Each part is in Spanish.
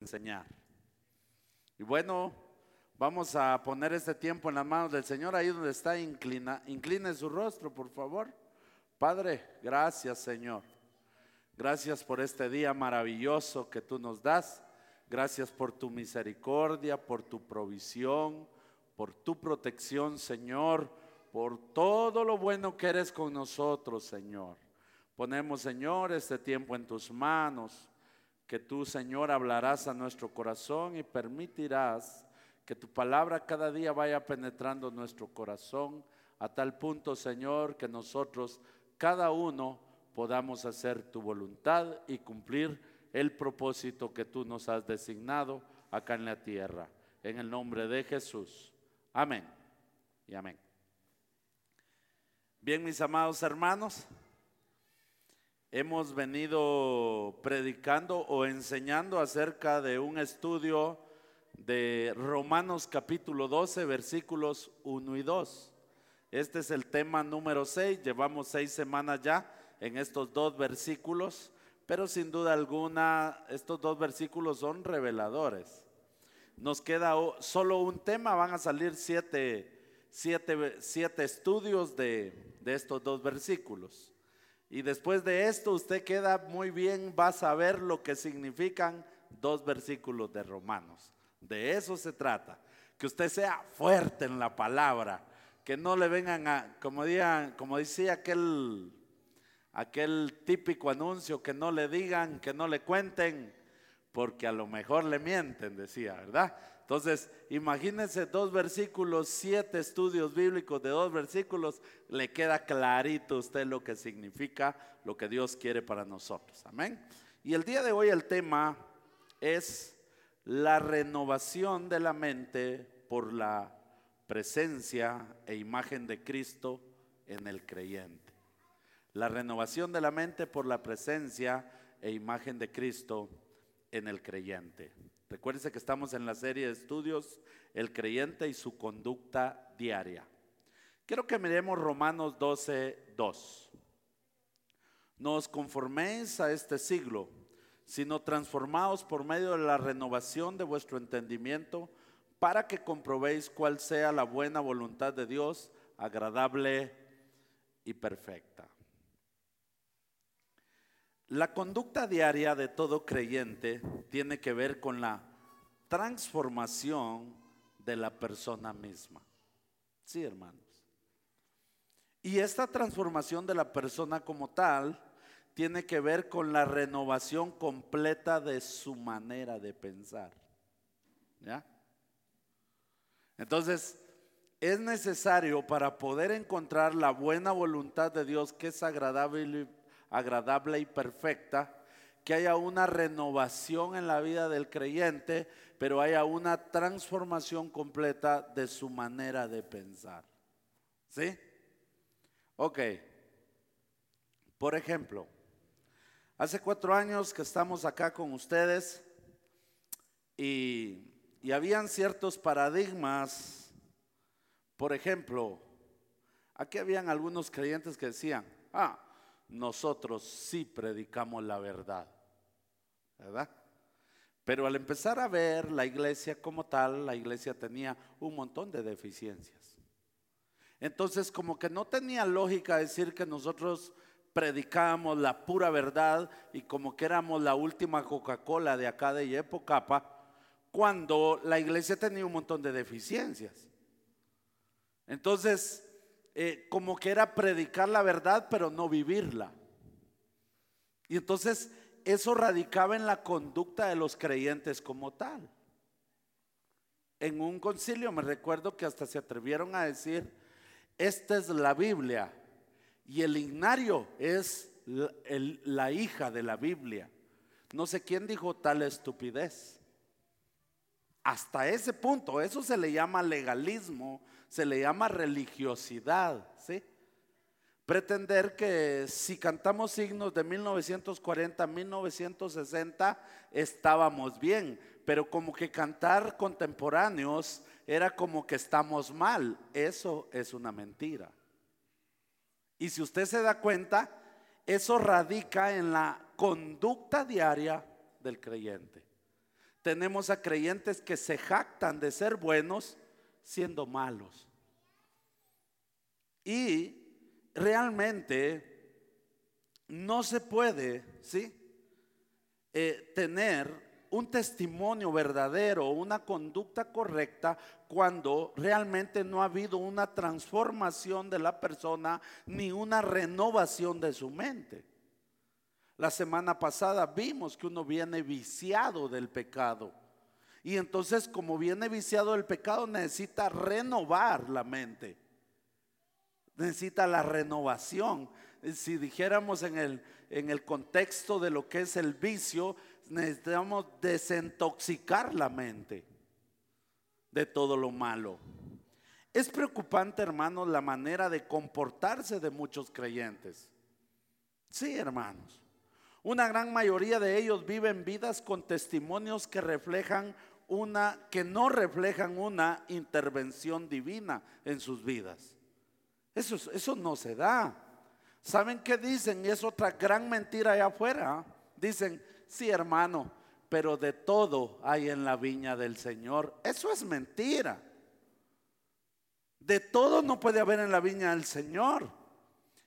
enseñar. Y bueno, vamos a poner este tiempo en las manos del Señor, ahí donde está, inclina, incline su rostro, por favor. Padre, gracias Señor. Gracias por este día maravilloso que tú nos das. Gracias por tu misericordia, por tu provisión, por tu protección, Señor, por todo lo bueno que eres con nosotros, Señor. Ponemos, Señor, este tiempo en tus manos que tú, Señor, hablarás a nuestro corazón y permitirás que tu palabra cada día vaya penetrando nuestro corazón a tal punto, Señor, que nosotros, cada uno, podamos hacer tu voluntad y cumplir el propósito que tú nos has designado acá en la tierra. En el nombre de Jesús. Amén y amén. Bien, mis amados hermanos. Hemos venido predicando o enseñando acerca de un estudio de Romanos capítulo 12, versículos 1 y 2. Este es el tema número 6. Llevamos seis semanas ya en estos dos versículos, pero sin duda alguna estos dos versículos son reveladores. Nos queda solo un tema, van a salir siete, estudios de, de estos dos versículos. Y después de esto usted queda muy bien, va a saber lo que significan dos versículos de Romanos. De eso se trata. Que usted sea fuerte en la palabra, que no le vengan a, como, como decía aquel, aquel típico anuncio, que no le digan, que no le cuenten, porque a lo mejor le mienten, decía, ¿verdad? Entonces, imagínense dos versículos, siete estudios bíblicos de dos versículos, le queda clarito a usted lo que significa lo que Dios quiere para nosotros. Amén. Y el día de hoy el tema es la renovación de la mente por la presencia e imagen de Cristo en el creyente. La renovación de la mente por la presencia e imagen de Cristo en el creyente. Recuérdense que estamos en la serie de estudios El creyente y su conducta diaria. Quiero que miremos Romanos 12, 2. No os conforméis a este siglo, sino transformaos por medio de la renovación de vuestro entendimiento para que comprobéis cuál sea la buena voluntad de Dios, agradable y perfecta. La conducta diaria de todo creyente tiene que ver con la transformación de la persona misma. Sí, hermanos. Y esta transformación de la persona como tal tiene que ver con la renovación completa de su manera de pensar. ¿Ya? Entonces, es necesario para poder encontrar la buena voluntad de Dios que es agradable agradable y perfecta, que haya una renovación en la vida del creyente, pero haya una transformación completa de su manera de pensar. ¿Sí? Ok. Por ejemplo, hace cuatro años que estamos acá con ustedes y, y habían ciertos paradigmas. Por ejemplo, aquí habían algunos creyentes que decían, ah, nosotros sí predicamos la verdad, ¿verdad? Pero al empezar a ver la iglesia como tal, la iglesia tenía un montón de deficiencias. Entonces, como que no tenía lógica decir que nosotros predicábamos la pura verdad y como que éramos la última Coca-Cola de acá de Yepocapa, cuando la iglesia tenía un montón de deficiencias. Entonces, eh, como que era predicar la verdad, pero no vivirla. Y entonces eso radicaba en la conducta de los creyentes como tal. En un concilio me recuerdo que hasta se atrevieron a decir, esta es la Biblia y el ignario es la hija de la Biblia. No sé quién dijo tal estupidez. Hasta ese punto, eso se le llama legalismo se le llama religiosidad, ¿sí? Pretender que si cantamos signos de 1940 1960 estábamos bien, pero como que cantar contemporáneos era como que estamos mal. Eso es una mentira. Y si usted se da cuenta, eso radica en la conducta diaria del creyente. Tenemos a creyentes que se jactan de ser buenos siendo malos. Y realmente no se puede, ¿sí? Eh, tener un testimonio verdadero, una conducta correcta, cuando realmente no ha habido una transformación de la persona ni una renovación de su mente. La semana pasada vimos que uno viene viciado del pecado. Y entonces como viene viciado del pecado necesita renovar la mente. Necesita la renovación. Si dijéramos en el, en el contexto de lo que es el vicio, necesitamos desintoxicar la mente de todo lo malo. Es preocupante, hermanos, la manera de comportarse de muchos creyentes. Sí, hermanos. Una gran mayoría de ellos viven vidas con testimonios que reflejan una que no reflejan una intervención divina en sus vidas. Eso, eso no se da. ¿Saben qué dicen? Y es otra gran mentira allá afuera. Dicen, Sí, hermano, pero de todo hay en la viña del Señor. Eso es mentira. De todo no puede haber en la viña del Señor.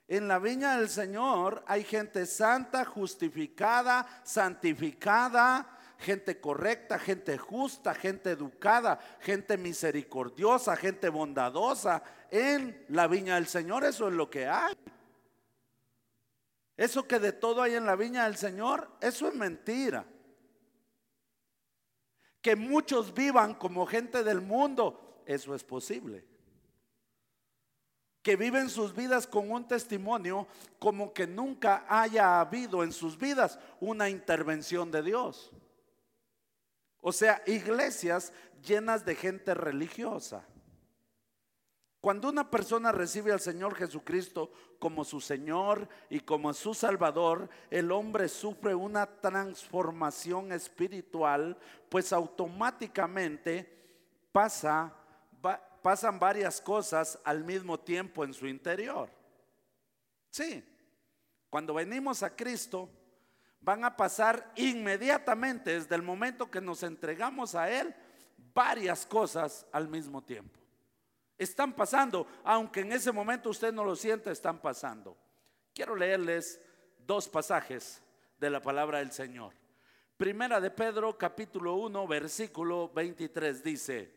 En la viña del Señor hay gente santa, justificada, santificada, gente correcta, gente justa, gente educada, gente misericordiosa, gente bondadosa. En la viña del Señor eso es lo que hay. Eso que de todo hay en la viña del Señor, eso es mentira. Que muchos vivan como gente del mundo, eso es posible. Que viven sus vidas con un testimonio como que nunca haya habido en sus vidas una intervención de Dios. O sea, iglesias llenas de gente religiosa. Cuando una persona recibe al Señor Jesucristo como su Señor y como su Salvador, el hombre sufre una transformación espiritual, pues automáticamente pasa, pasan varias cosas al mismo tiempo en su interior. Sí, cuando venimos a Cristo, van a pasar inmediatamente, desde el momento que nos entregamos a Él, varias cosas al mismo tiempo. Están pasando, aunque en ese momento usted no lo siente, están pasando. Quiero leerles dos pasajes de la palabra del Señor. Primera de Pedro, capítulo 1, versículo 23 dice,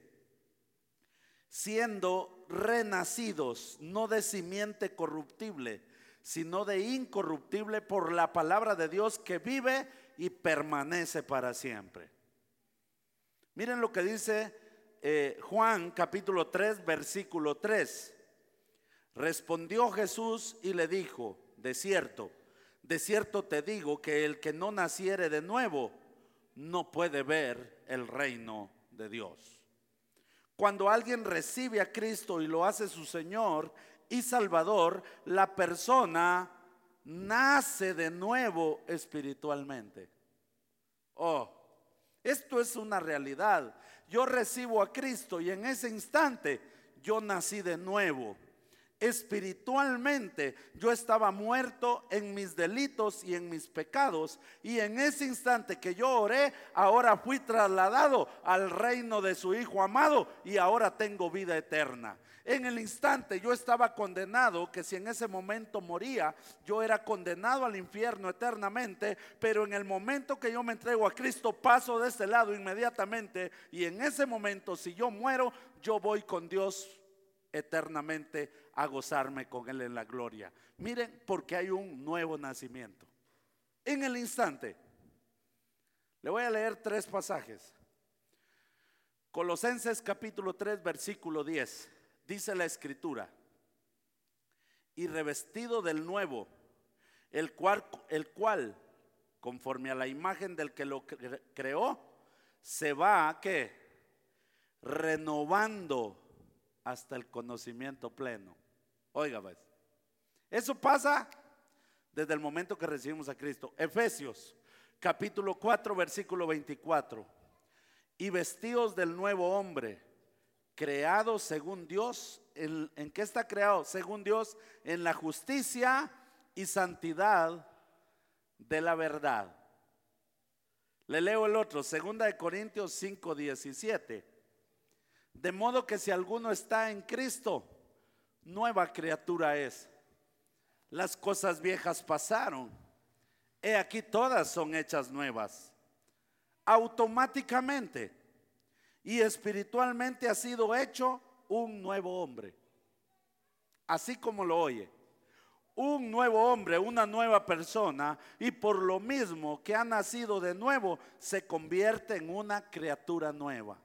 siendo renacidos, no de simiente corruptible, sino de incorruptible por la palabra de Dios que vive y permanece para siempre. Miren lo que dice eh, Juan capítulo 3, versículo 3. Respondió Jesús y le dijo, de cierto, de cierto te digo que el que no naciere de nuevo no puede ver el reino de Dios. Cuando alguien recibe a Cristo y lo hace su Señor y Salvador, la persona nace de nuevo espiritualmente. Oh, esto es una realidad yo recibo a Cristo y en ese instante yo nací de nuevo. Espiritualmente yo estaba muerto en mis delitos y en mis pecados y en ese instante que yo oré, ahora fui trasladado al reino de su Hijo amado y ahora tengo vida eterna. En el instante yo estaba condenado, que si en ese momento moría, yo era condenado al infierno eternamente, pero en el momento que yo me entrego a Cristo, paso de este lado inmediatamente y en ese momento, si yo muero, yo voy con Dios eternamente a gozarme con Él en la gloria. Miren, porque hay un nuevo nacimiento. En el instante, le voy a leer tres pasajes. Colosenses capítulo 3, versículo 10 dice la escritura, y revestido del nuevo, el cual, conforme a la imagen del que lo creó, se va a qué? Renovando hasta el conocimiento pleno. Oiga, pues, eso pasa desde el momento que recibimos a Cristo. Efesios, capítulo 4, versículo 24. Y vestidos del nuevo hombre creado según Dios. ¿En, ¿En, qué está creado? Según Dios, en la justicia y santidad de la verdad. Le leo el otro, segunda de Corintios 5, 17. De modo que si alguno está en Cristo, nueva criatura es. Las cosas viejas pasaron. He aquí todas son hechas nuevas. Automáticamente y espiritualmente ha sido hecho un nuevo hombre. Así como lo oye un nuevo hombre, una nueva persona, y por lo mismo que ha nacido de nuevo, se convierte en una criatura nueva.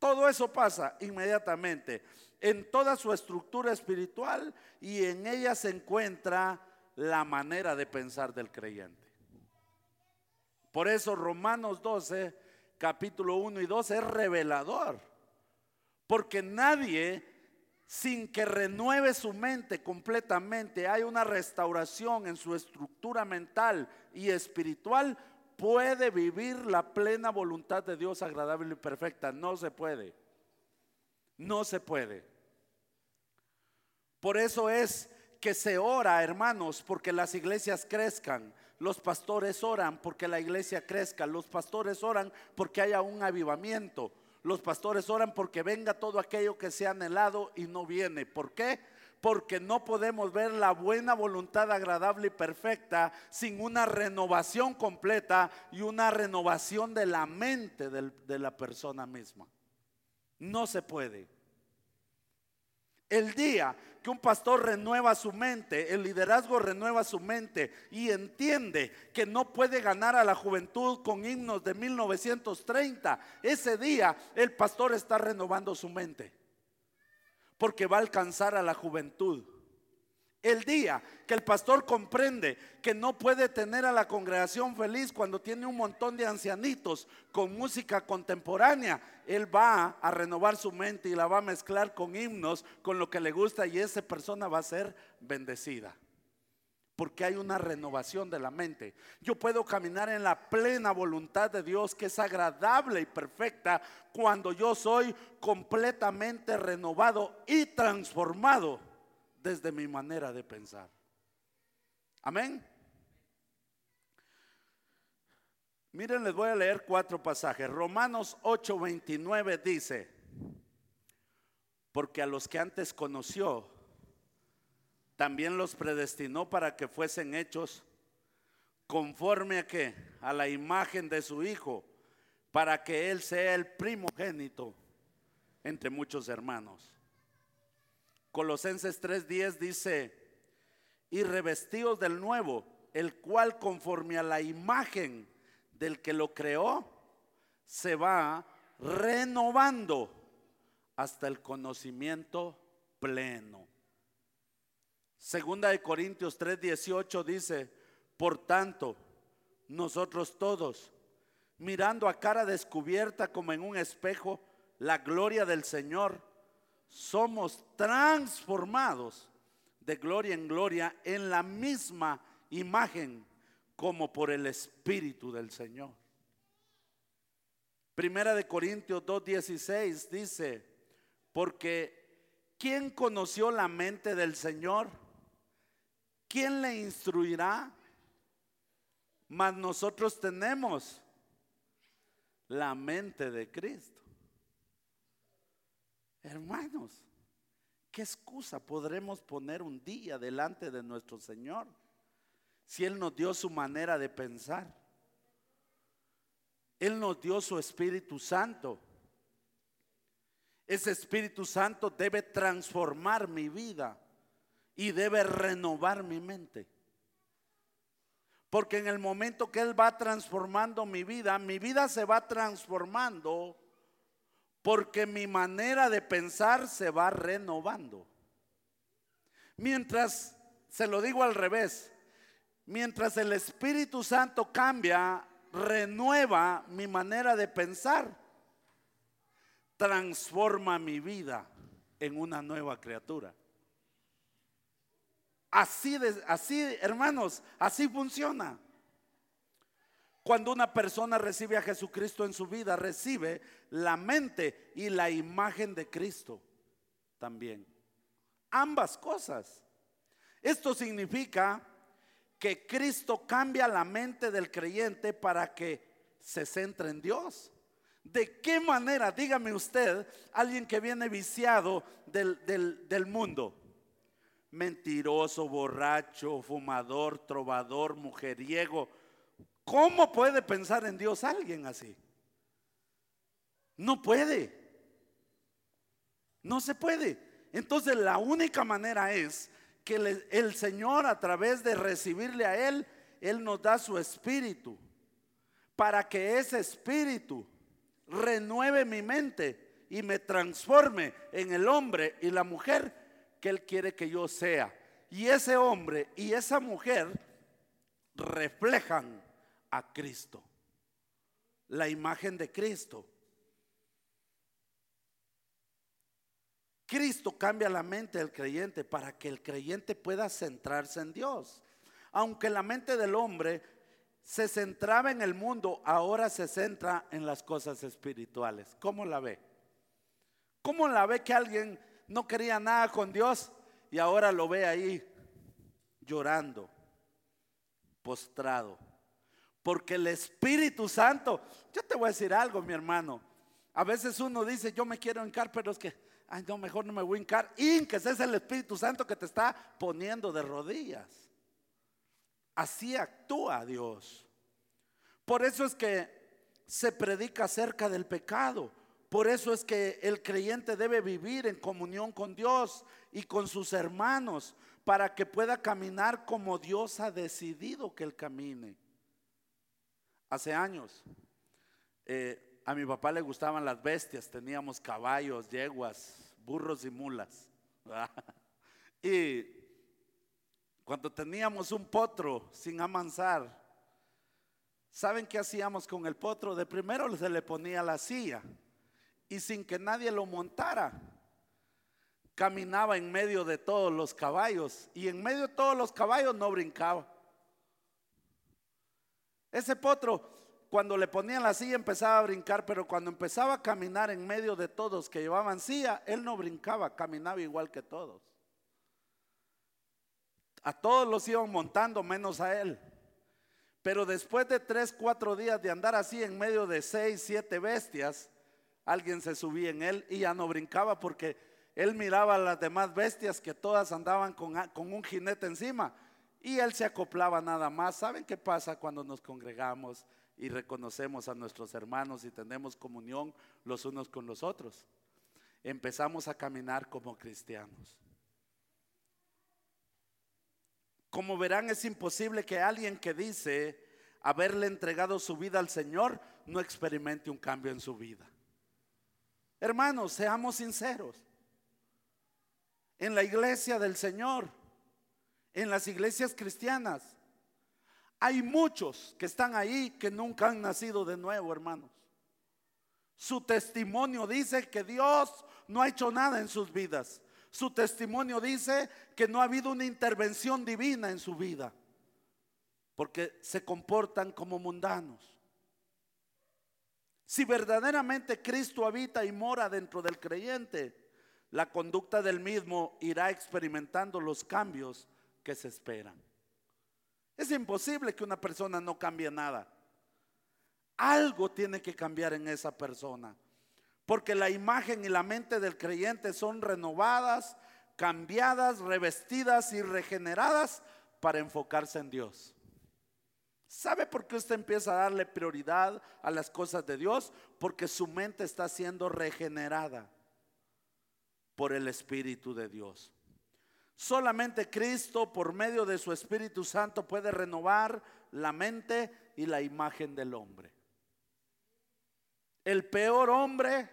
Todo eso pasa inmediatamente en toda su estructura espiritual y en ella se encuentra la manera de pensar del creyente. Por eso Romanos 12, capítulo 1 y 2 es revelador, porque nadie sin que renueve su mente completamente, hay una restauración en su estructura mental y espiritual, puede vivir la plena voluntad de Dios agradable y perfecta. No se puede. No se puede. Por eso es que se ora, hermanos, porque las iglesias crezcan. Los pastores oran porque la iglesia crezca. Los pastores oran porque haya un avivamiento. Los pastores oran porque venga todo aquello que se ha anhelado y no viene. ¿Por qué? Porque no podemos ver la buena voluntad agradable y perfecta sin una renovación completa y una renovación de la mente de la persona misma. No se puede. El día que un pastor renueva su mente, el liderazgo renueva su mente y entiende que no puede ganar a la juventud con himnos de 1930, ese día el pastor está renovando su mente porque va a alcanzar a la juventud. El día que el pastor comprende que no puede tener a la congregación feliz cuando tiene un montón de ancianitos con música contemporánea, él va a renovar su mente y la va a mezclar con himnos, con lo que le gusta y esa persona va a ser bendecida. Porque hay una renovación de la mente. Yo puedo caminar en la plena voluntad de Dios que es agradable y perfecta cuando yo soy completamente renovado y transformado desde mi manera de pensar. Amén. Miren, les voy a leer cuatro pasajes. Romanos 8:29 dice, porque a los que antes conoció, también los predestinó para que fuesen hechos conforme a a la imagen de su hijo, para que él sea el primogénito entre muchos hermanos. Colosenses 3:10 dice, y revestidos del nuevo, el cual conforme a la imagen del que lo creó, se va renovando hasta el conocimiento pleno. Segunda de Corintios 3:18 dice, por tanto, nosotros todos, mirando a cara descubierta como en un espejo la gloria del Señor, somos transformados de gloria en gloria en la misma imagen como por el Espíritu del Señor. Primera de Corintios 2.16 dice, porque ¿quién conoció la mente del Señor? ¿Quién le instruirá? Mas nosotros tenemos la mente de Cristo. Hermanos, ¿qué excusa podremos poner un día delante de nuestro Señor si Él nos dio su manera de pensar? Él nos dio su Espíritu Santo. Ese Espíritu Santo debe transformar mi vida y debe renovar mi mente. Porque en el momento que Él va transformando mi vida, mi vida se va transformando porque mi manera de pensar se va renovando. Mientras, se lo digo al revés, mientras el Espíritu Santo cambia, renueva mi manera de pensar, transforma mi vida en una nueva criatura. Así, de, así, hermanos, así funciona. Cuando una persona recibe a Jesucristo en su vida, recibe la mente y la imagen de Cristo también. Ambas cosas. Esto significa que Cristo cambia la mente del creyente para que se centre en Dios. ¿De qué manera, dígame usted, alguien que viene viciado del, del mundo? Mentiroso, borracho, fumador, trovador, mujeriego. ¿Cómo puede pensar en Dios alguien así? No puede. No se puede. Entonces la única manera es que el Señor a través de recibirle a Él, Él nos da su espíritu. Para que ese espíritu renueve mi mente y me transforme en el hombre y la mujer que Él quiere que yo sea. Y ese hombre y esa mujer reflejan a Cristo, la imagen de Cristo. Cristo cambia la mente del creyente para que el creyente pueda centrarse en Dios. Aunque la mente del hombre se centraba en el mundo, ahora se centra en las cosas espirituales. ¿Cómo la ve? ¿Cómo la ve que alguien no quería nada con Dios y ahora lo ve ahí llorando, postrado? Porque el Espíritu Santo, yo te voy a decir algo, mi hermano. A veces uno dice, yo me quiero encar, pero es que ay no, mejor no me voy a hincar. que es el Espíritu Santo que te está poniendo de rodillas. Así actúa Dios. Por eso es que se predica acerca del pecado. Por eso es que el creyente debe vivir en comunión con Dios y con sus hermanos para que pueda caminar como Dios ha decidido que él camine. Hace años, eh, a mi papá le gustaban las bestias, teníamos caballos, yeguas, burros y mulas. Y cuando teníamos un potro sin amansar, ¿saben qué hacíamos con el potro? De primero se le ponía la silla y sin que nadie lo montara, caminaba en medio de todos los caballos y en medio de todos los caballos no brincaba. Ese potro cuando le ponían la silla empezaba a brincar, pero cuando empezaba a caminar en medio de todos que llevaban silla, él no brincaba, caminaba igual que todos. A todos los iban montando menos a él. Pero después de tres, cuatro días de andar así en medio de seis, siete bestias, alguien se subía en él y ya no brincaba porque él miraba a las demás bestias que todas andaban con, con un jinete encima y él se acoplaba nada más. ¿Saben qué pasa cuando nos congregamos? y reconocemos a nuestros hermanos y tenemos comunión los unos con los otros. Empezamos a caminar como cristianos. Como verán, es imposible que alguien que dice haberle entregado su vida al Señor no experimente un cambio en su vida. Hermanos, seamos sinceros. En la iglesia del Señor, en las iglesias cristianas, hay muchos que están ahí que nunca han nacido de nuevo, hermanos. Su testimonio dice que Dios no ha hecho nada en sus vidas. Su testimonio dice que no ha habido una intervención divina en su vida. Porque se comportan como mundanos. Si verdaderamente Cristo habita y mora dentro del creyente, la conducta del mismo irá experimentando los cambios que se esperan. Es imposible que una persona no cambie nada. Algo tiene que cambiar en esa persona. Porque la imagen y la mente del creyente son renovadas, cambiadas, revestidas y regeneradas para enfocarse en Dios. ¿Sabe por qué usted empieza a darle prioridad a las cosas de Dios? Porque su mente está siendo regenerada por el Espíritu de Dios. Solamente Cristo, por medio de su Espíritu Santo, puede renovar la mente y la imagen del hombre. El peor hombre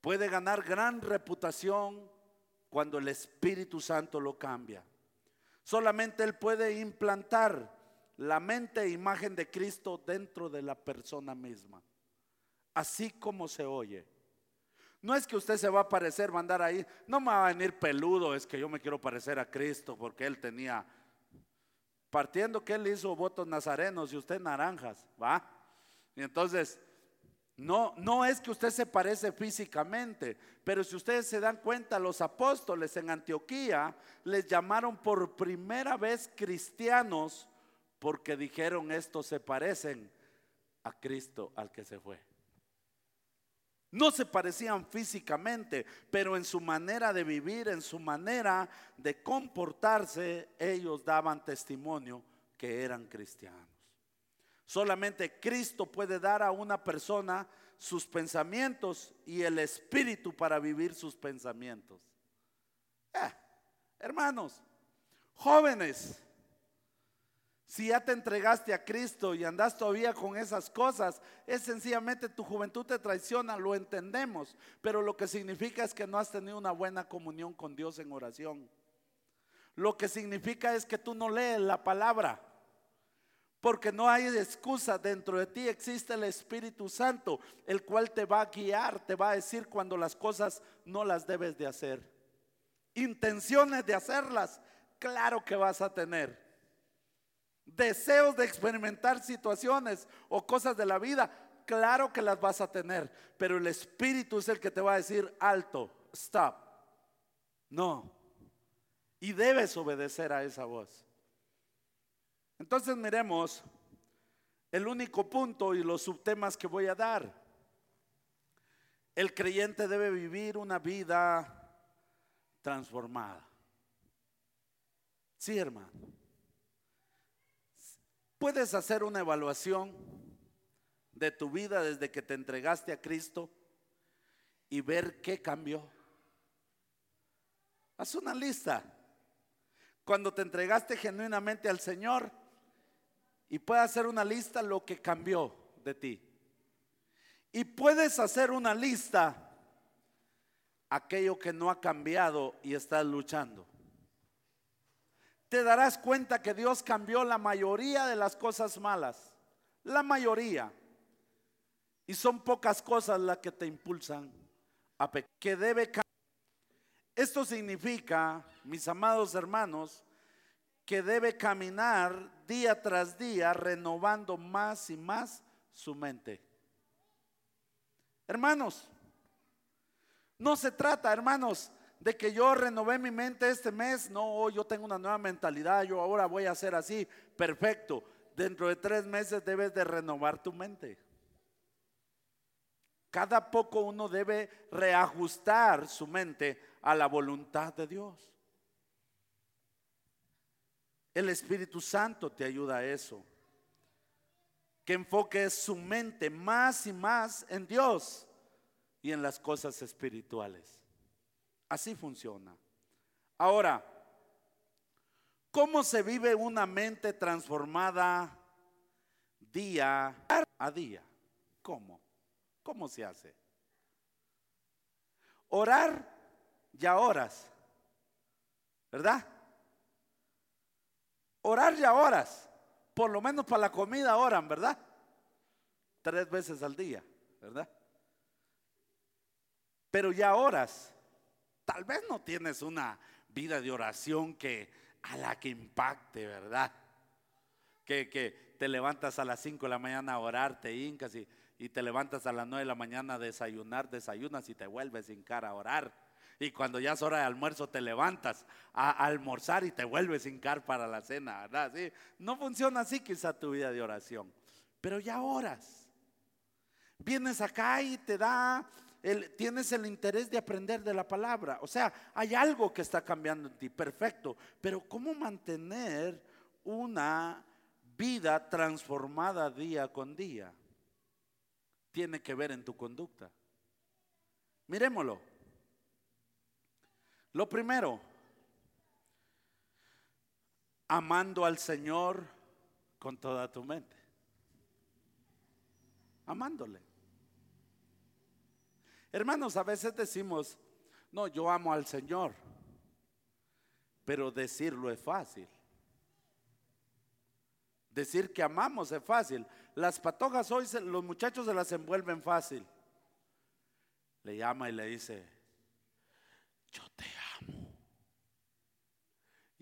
puede ganar gran reputación cuando el Espíritu Santo lo cambia. Solamente Él puede implantar la mente e imagen de Cristo dentro de la persona misma, así como se oye. No es que usted se va a parecer, va a andar ahí. No me va a venir peludo, es que yo me quiero parecer a Cristo porque Él tenía, partiendo que Él hizo votos nazarenos y usted naranjas, ¿va? Y entonces, No, no es que usted se parece físicamente, pero si ustedes se dan cuenta, los apóstoles en Antioquía les llamaron por primera vez cristianos porque dijeron estos se parecen a Cristo al que se fue. No se parecían físicamente, pero en su manera de vivir, en su manera de comportarse, ellos daban testimonio que eran cristianos. Solamente Cristo puede dar a una persona sus pensamientos y el espíritu para vivir sus pensamientos. Eh, hermanos, jóvenes, si ya te entregaste a Cristo y andas todavía con esas cosas, es sencillamente tu juventud te traiciona, lo entendemos, pero lo que significa es que no has tenido una buena comunión con Dios en oración. Lo que significa es que tú no lees la palabra. Porque no hay excusa, dentro de ti existe el Espíritu Santo, el cual te va a guiar, te va a decir cuando las cosas no las debes de hacer. Intenciones de hacerlas, claro que vas a tener. Deseos de experimentar situaciones o cosas de la vida, claro que las vas a tener. Pero el Espíritu es el que te va a decir, alto, stop. No. Y debes obedecer a esa voz. Entonces miremos el único punto y los subtemas que voy a dar. El creyente debe vivir una vida transformada. Sí, hermano. Puedes hacer una evaluación de tu vida desde que te entregaste a Cristo y ver qué cambió. Haz una lista. Cuando te entregaste genuinamente al Señor, y puedes hacer una lista lo que cambió de ti. Y puedes hacer una lista aquello que no ha cambiado y estás luchando. Te darás cuenta que Dios cambió la mayoría de las cosas malas. La mayoría. Y son pocas cosas las que te impulsan a que debe. Esto significa, mis amados hermanos, que debe caminar día tras día renovando más y más su mente. Hermanos, no se trata, hermanos, de que yo renové mi mente este mes. No, yo tengo una nueva mentalidad, yo ahora voy a hacer así. Perfecto. Dentro de tres meses debes de renovar tu mente. Cada poco uno debe reajustar su mente a la voluntad de Dios. El Espíritu Santo te ayuda a eso. Que enfoques su mente más y más en Dios y en las cosas espirituales. Así funciona. Ahora, ¿cómo se vive una mente transformada día a día? ¿Cómo? ¿Cómo se hace? Orar ya horas, ¿verdad? Orar ya horas. Por lo menos para la comida oran, ¿verdad? Tres veces al día, ¿verdad? Pero ya horas. Tal vez no tienes una vida de oración que a la que impacte, ¿verdad? Que, que te levantas a las 5 de la mañana a orar, te hincas y, y te levantas a las 9 de la mañana a desayunar, desayunas y te vuelves a hincar a orar. Y cuando ya es hora de almuerzo te levantas a, almorzar y te vuelves a hincar para la cena, ¿verdad? ¿Sí? No funciona así quizá tu vida de oración, pero ya oras. Vienes acá y te da, el, tienes el interés de aprender de la palabra. O sea, hay algo que está cambiando en ti, perfecto. Pero ¿cómo mantener una vida transformada día con día? Tiene que ver en tu conducta. Miremoslo. Lo primero, amando al Señor con toda tu mente. Amándole. Hermanos, a veces decimos, no, yo amo al Señor, pero decirlo es fácil. Decir que amamos es fácil. Las patojas hoy, los muchachos se las envuelven fácil. Le llama y le dice, yo te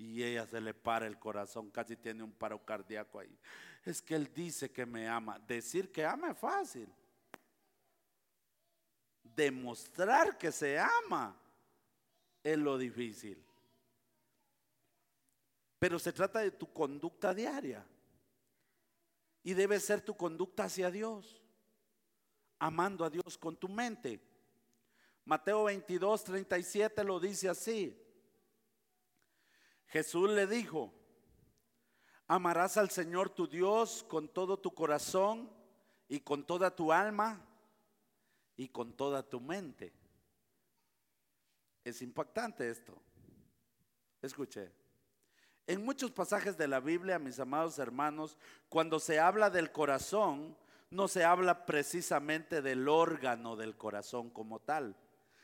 y ella se le para el corazón, casi tiene un paro cardíaco ahí. Es que él dice que me ama. Decir que ama es fácil. Demostrar que se ama es lo difícil. Pero se trata de tu conducta diaria. Y debe ser tu conducta hacia Dios, amando a Dios con tu mente. Mateo 22, 37 lo dice así. Jesús le dijo, amarás al Señor tu Dios con todo tu corazón y con toda tu alma y con toda tu mente. Es impactante esto. Escuche. En muchos pasajes de la Biblia, mis amados hermanos, cuando se habla del corazón, no se habla precisamente del órgano del corazón como tal,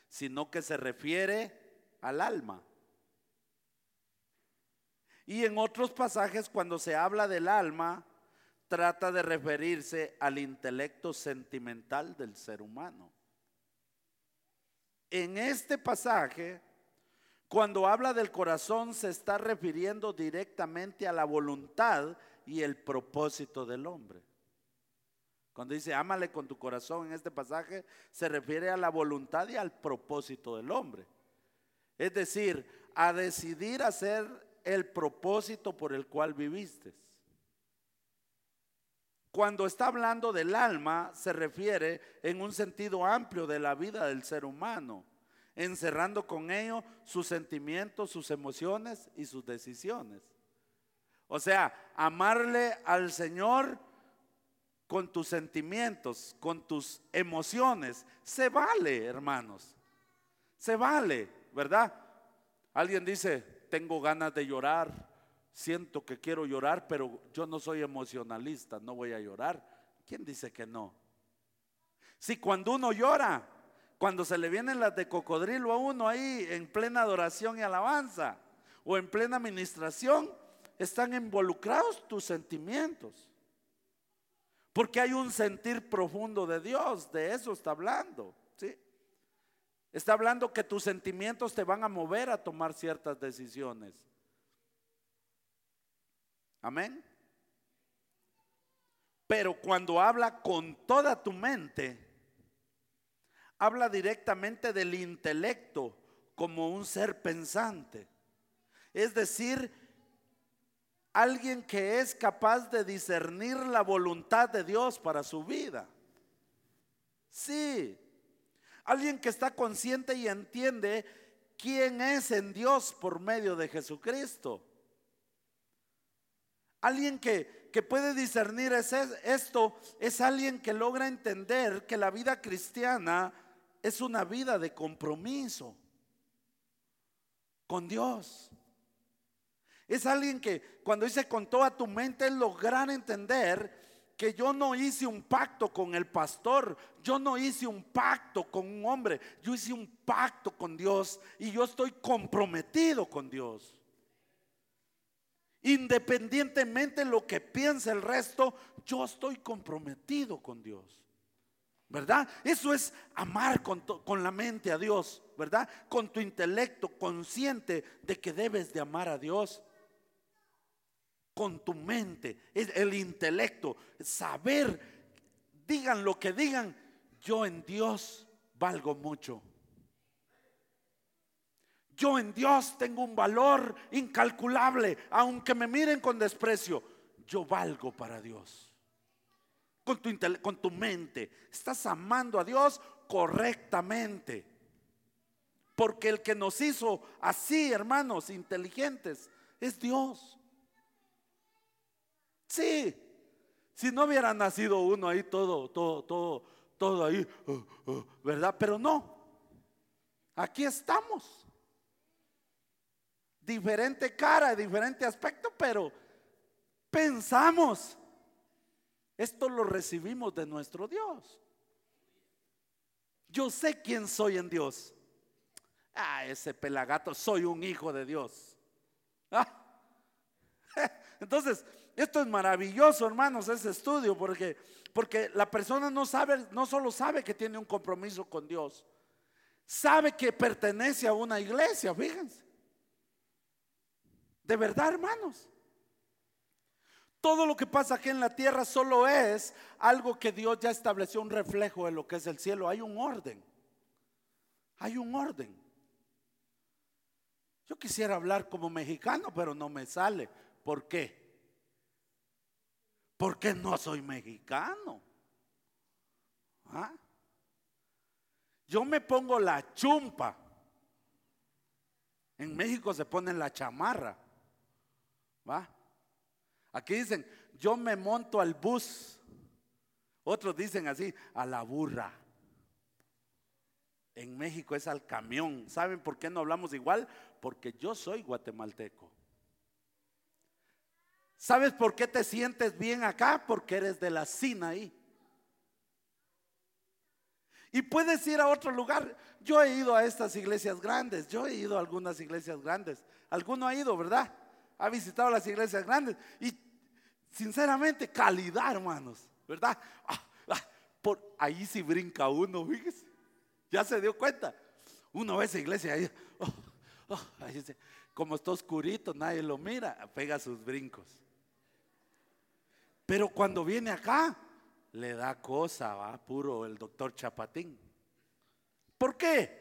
sino que se refiere al alma. Y en otros pasajes, cuando se habla del alma, trata de referirse al intelecto sentimental del ser humano. En este pasaje, cuando habla del corazón, se está refiriendo directamente a la voluntad y el propósito del hombre. Cuando dice, ámale con tu corazón en este pasaje, se refiere a la voluntad y al propósito del hombre. Es decir, a decidir hacer el propósito por el cual viviste. Cuando está hablando del alma, se refiere en un sentido amplio de la vida del ser humano, encerrando con ello sus sentimientos, sus emociones y sus decisiones. O sea, amarle al Señor con tus sentimientos, con tus emociones, se vale, hermanos. Se vale, ¿verdad? Alguien dice, tengo ganas de llorar, siento que quiero llorar, pero yo no soy emocionalista, no voy a llorar. ¿Quién dice que no? Si cuando uno llora, cuando se le vienen las de cocodrilo a uno ahí en plena adoración y alabanza o en plena administración, están involucrados tus sentimientos. Porque hay un sentir profundo de Dios, de eso está hablando, ¿sí? Está hablando que tus sentimientos te van a mover a tomar ciertas decisiones. Amén. Pero cuando habla con toda tu mente, habla directamente del intelecto como un ser pensante. Es decir, alguien que es capaz de discernir la voluntad de Dios para su vida. Sí, alguien que está consciente y entiende quién es en Dios por medio de Jesucristo. Alguien que, que puede discernir esto es alguien que logra entender que la vida cristiana es una vida de compromiso con Dios. Es alguien que cuando dice con toda tu mente es lograr entender que yo no hice un pacto con el pastor, yo no hice un pacto con un hombre, yo hice un pacto con Dios y yo estoy comprometido con Dios. Independientemente de lo que piense el resto, yo estoy comprometido con Dios. ¿Verdad? Eso es amar con, con, la mente a Dios, ¿verdad? Con tu intelecto consciente de que debes de amar a Dios. Con tu mente, el intelecto, saber, digan lo que digan, yo en Dios valgo mucho. Yo en Dios tengo un valor incalculable, aunque me miren con desprecio, yo valgo para Dios. Con tu, mente, estás amando a Dios correctamente. Porque el que nos hizo así, hermanos, inteligentes, es Dios. Sí, si no hubiera nacido uno ahí todo, todo, todo, todo ahí, uh, uh, ¿verdad? Pero no, aquí estamos diferente cara, diferente aspecto, pero pensamos. Esto lo recibimos de nuestro Dios. Yo sé quién soy en Dios. Ah, ese pelagato, soy un hijo de Dios. Ah. Entonces, esto es maravilloso, hermanos, ese estudio, porque, porque la persona no sabe, no solo sabe que tiene un compromiso con Dios, sabe que pertenece a una iglesia, fíjense. De verdad, hermanos. Todo lo que pasa aquí en la tierra solo es algo que Dios ya estableció un reflejo de lo que es el cielo. Hay un orden. Hay un orden. Yo quisiera hablar como mexicano, pero no me sale. ¿Por qué? Porque no soy mexicano. ¿Ah? Yo me pongo la chumpa. En México se pone la chamarra. ¿Va? Aquí dicen, yo me monto al bus. Otros dicen así, a la burra. En México es al camión. ¿Saben por qué no hablamos igual? Porque yo soy guatemalteco. ¿Sabes por qué te sientes bien acá? Porque eres de la Sinaí. Y puedes ir a otro lugar. Yo he ido a estas iglesias grandes. Yo he ido a algunas iglesias grandes. Alguno ha ido, ¿verdad? Ha visitado las iglesias grandes. Y sinceramente, calidad, hermanos. ¿Verdad? Ah, ah, por ahí sí brinca uno, fíjese. Ya se dio cuenta. Uno ve esa iglesia ahí. Oh, oh, como está oscurito, nadie lo mira. Pega sus brincos. Pero cuando viene acá, le da cosa, va, puro el doctor Chapatín. ¿Por qué?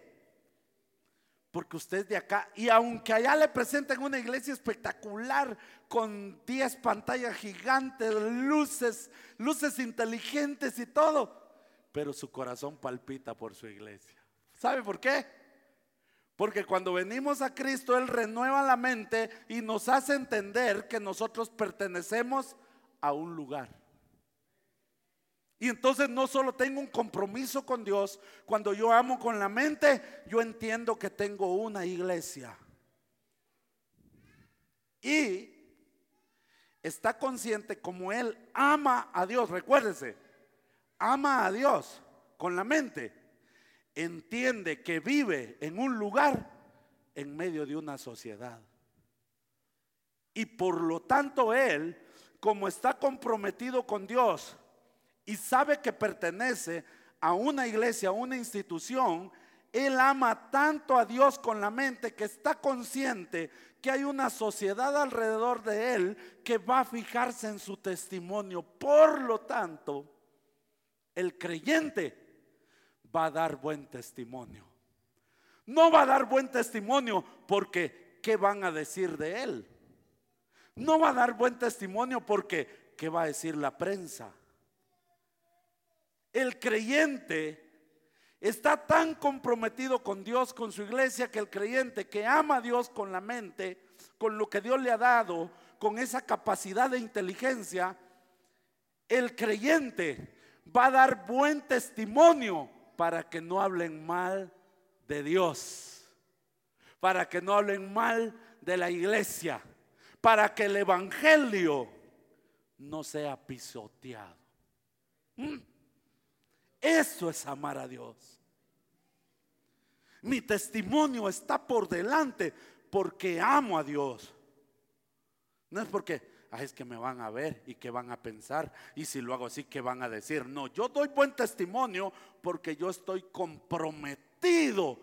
Porque usted es de acá y aunque allá le presenten una iglesia espectacular con 10 pantallas gigantes, luces, luces inteligentes y todo, pero su corazón palpita por su iglesia. ¿Sabe por qué? Porque cuando venimos a Cristo, Él renueva la mente y nos hace entender que nosotros pertenecemos a un lugar. Y entonces no solo tengo un compromiso con Dios, cuando yo amo con la mente, yo entiendo que tengo una iglesia. Y está consciente como Él ama a Dios, recuérdese, ama a Dios con la mente, entiende que vive en un lugar en medio de una sociedad. Y por lo tanto Él, como está comprometido con Dios, y sabe que pertenece a una iglesia, a una institución, él ama tanto a Dios con la mente que está consciente que hay una sociedad alrededor de él que va a fijarse en su testimonio. Por lo tanto, el creyente va a dar buen testimonio. No va a dar buen testimonio porque ¿qué van a decir de él? No va a dar buen testimonio porque ¿qué va a decir la prensa? El creyente está tan comprometido con Dios, con su iglesia, que el creyente que ama a Dios con la mente, con lo que Dios le ha dado, con esa capacidad de inteligencia, el creyente va a dar buen testimonio para que no hablen mal de Dios, para que no hablen mal de la iglesia, para que el evangelio no sea pisoteado. ¿Mm? Eso es amar a Dios. Mi testimonio está por delante porque amo a Dios. No es porque es que me van a ver y que van a pensar. Y si lo hago así, ¿qué van a decir? No, yo doy buen testimonio porque yo estoy comprometido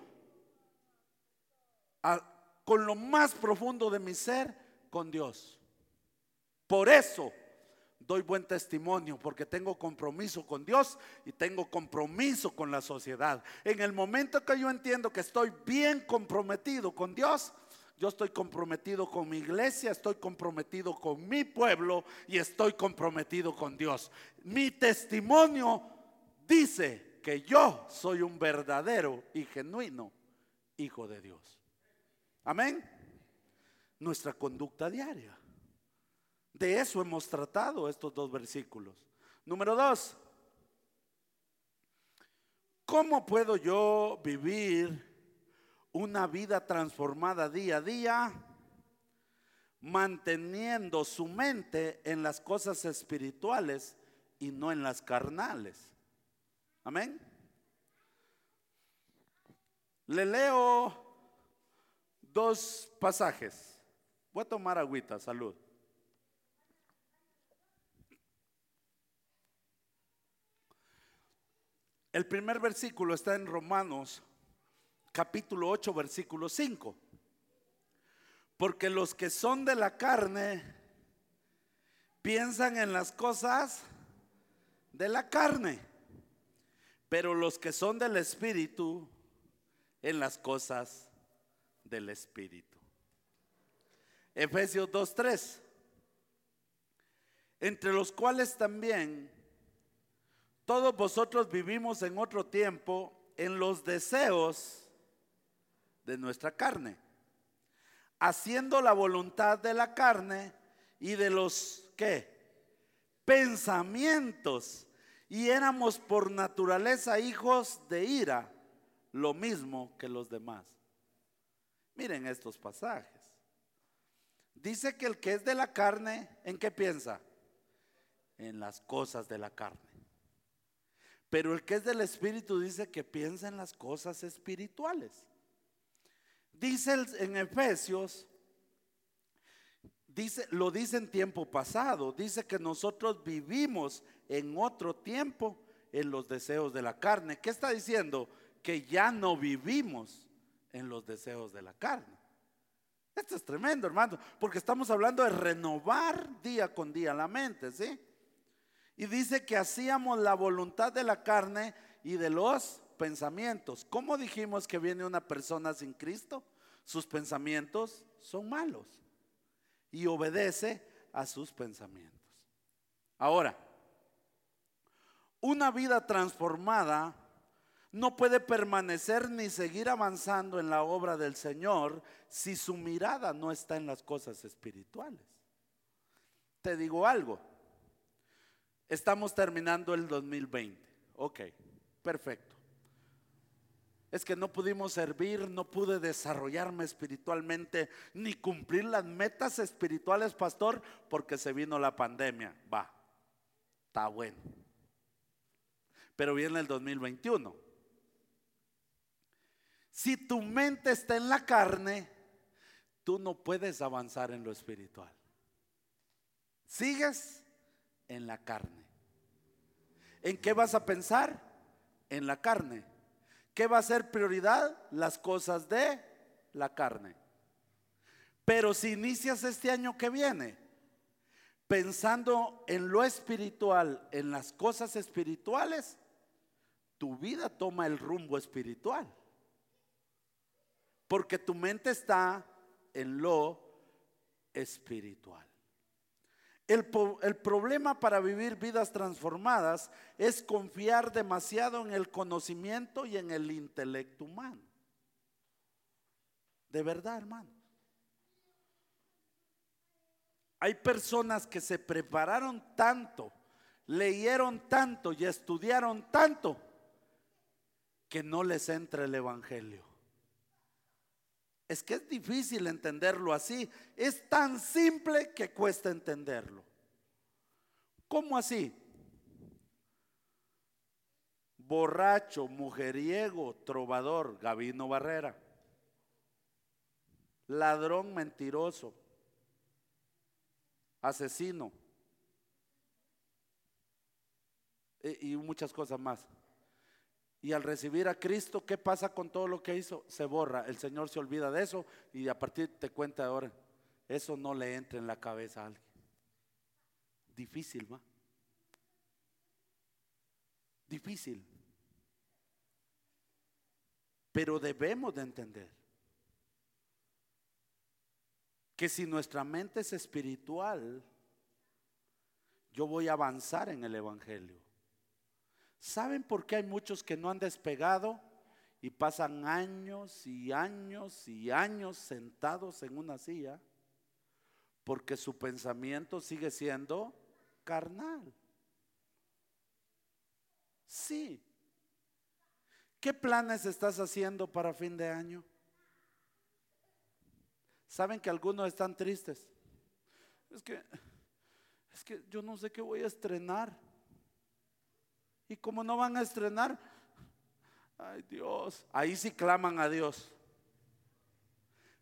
con lo más profundo de mi ser con Dios. Por eso doy buen testimonio porque tengo compromiso con Dios y tengo compromiso con la sociedad. En el momento que yo entiendo que estoy bien comprometido con Dios, yo estoy comprometido con mi iglesia, estoy comprometido con mi pueblo y estoy comprometido con Dios. Mi testimonio dice que yo soy un verdadero y genuino hijo de Dios. Amén. Nuestra conducta diaria. De eso hemos tratado estos dos versículos. Número dos, ¿cómo puedo yo vivir una vida transformada día a día, manteniendo su mente en las cosas espirituales y no en las carnales? Amén. Le leo dos pasajes. Voy a tomar agüita, salud. El primer versículo está en Romanos capítulo 8, versículo 5. Porque los que son de la carne piensan en las cosas de la carne, pero los que son del Espíritu en las cosas del Espíritu. Efesios 2.3, entre los cuales también todos vosotros vivimos en otro tiempo en los deseos de nuestra carne, haciendo la voluntad de la carne y de los ¿qué? pensamientos y éramos por naturaleza hijos de ira, lo mismo que los demás. Miren estos pasajes. Dice que el que es de la carne, ¿en qué piensa? En las cosas de la carne. Pero el que es del Espíritu dice que piensa en las cosas espirituales. Dice en Efesios, dice, lo dice en tiempo pasado, dice que nosotros vivimos en otro tiempo en los deseos de la carne. ¿Qué está diciendo? Que ya no vivimos en los deseos de la carne. Esto es tremendo, hermano, porque estamos hablando de renovar día con día la mente, ¿sí? Y dice que hacíamos la voluntad de la carne y de los pensamientos. ¿Cómo dijimos que viene una persona sin Cristo? Sus pensamientos son malos y obedece a sus pensamientos. Ahora, una vida transformada no puede permanecer ni seguir avanzando en la obra del Señor si su mirada no está en las cosas espirituales. Te digo algo, Estamos terminando el 2020. Ok, perfecto. Es que no pudimos servir, no pude desarrollarme espiritualmente, ni cumplir las metas espirituales, pastor, porque se vino la pandemia. Va, está bueno. Pero viene el 2021. Si tu mente está en la carne, tú no puedes avanzar en lo espiritual. ¿Sigues? en la carne. ¿En qué vas a pensar? En la carne. ¿Qué va a ser prioridad? Las cosas de la carne. Pero si inicias este año que viene pensando en lo espiritual, en las cosas espirituales, tu vida toma el rumbo espiritual. Porque tu mente está en lo espiritual. El, problema para vivir vidas transformadas es confiar demasiado en el conocimiento y en el intelecto humano. De verdad, hermano. Hay personas que se prepararon tanto, leyeron tanto y estudiaron tanto que no les entra el Evangelio. Es que es difícil entenderlo así. Es tan simple que cuesta entenderlo. ¿Cómo así? Borracho, mujeriego, trovador, Gabino Barrera. Ladrón mentiroso. Asesino. E, y muchas cosas más. Y al recibir a Cristo, ¿qué pasa con todo lo que hizo? Se borra. El Señor se olvida de eso y a partir te cuenta ahora. Eso no le entra en la cabeza a alguien. Difícil, ¿va? Difícil. Pero debemos de entender que si nuestra mente es espiritual, yo voy a avanzar en el Evangelio. ¿Saben por qué hay muchos que no han despegado y pasan años y años y años sentados en una silla? Porque su pensamiento sigue siendo carnal. Sí. ¿Qué planes estás haciendo para fin de año? Saben que algunos están tristes. Es que es que yo no sé qué voy a estrenar. Y como no van a estrenar, ay Dios, ahí sí claman a Dios.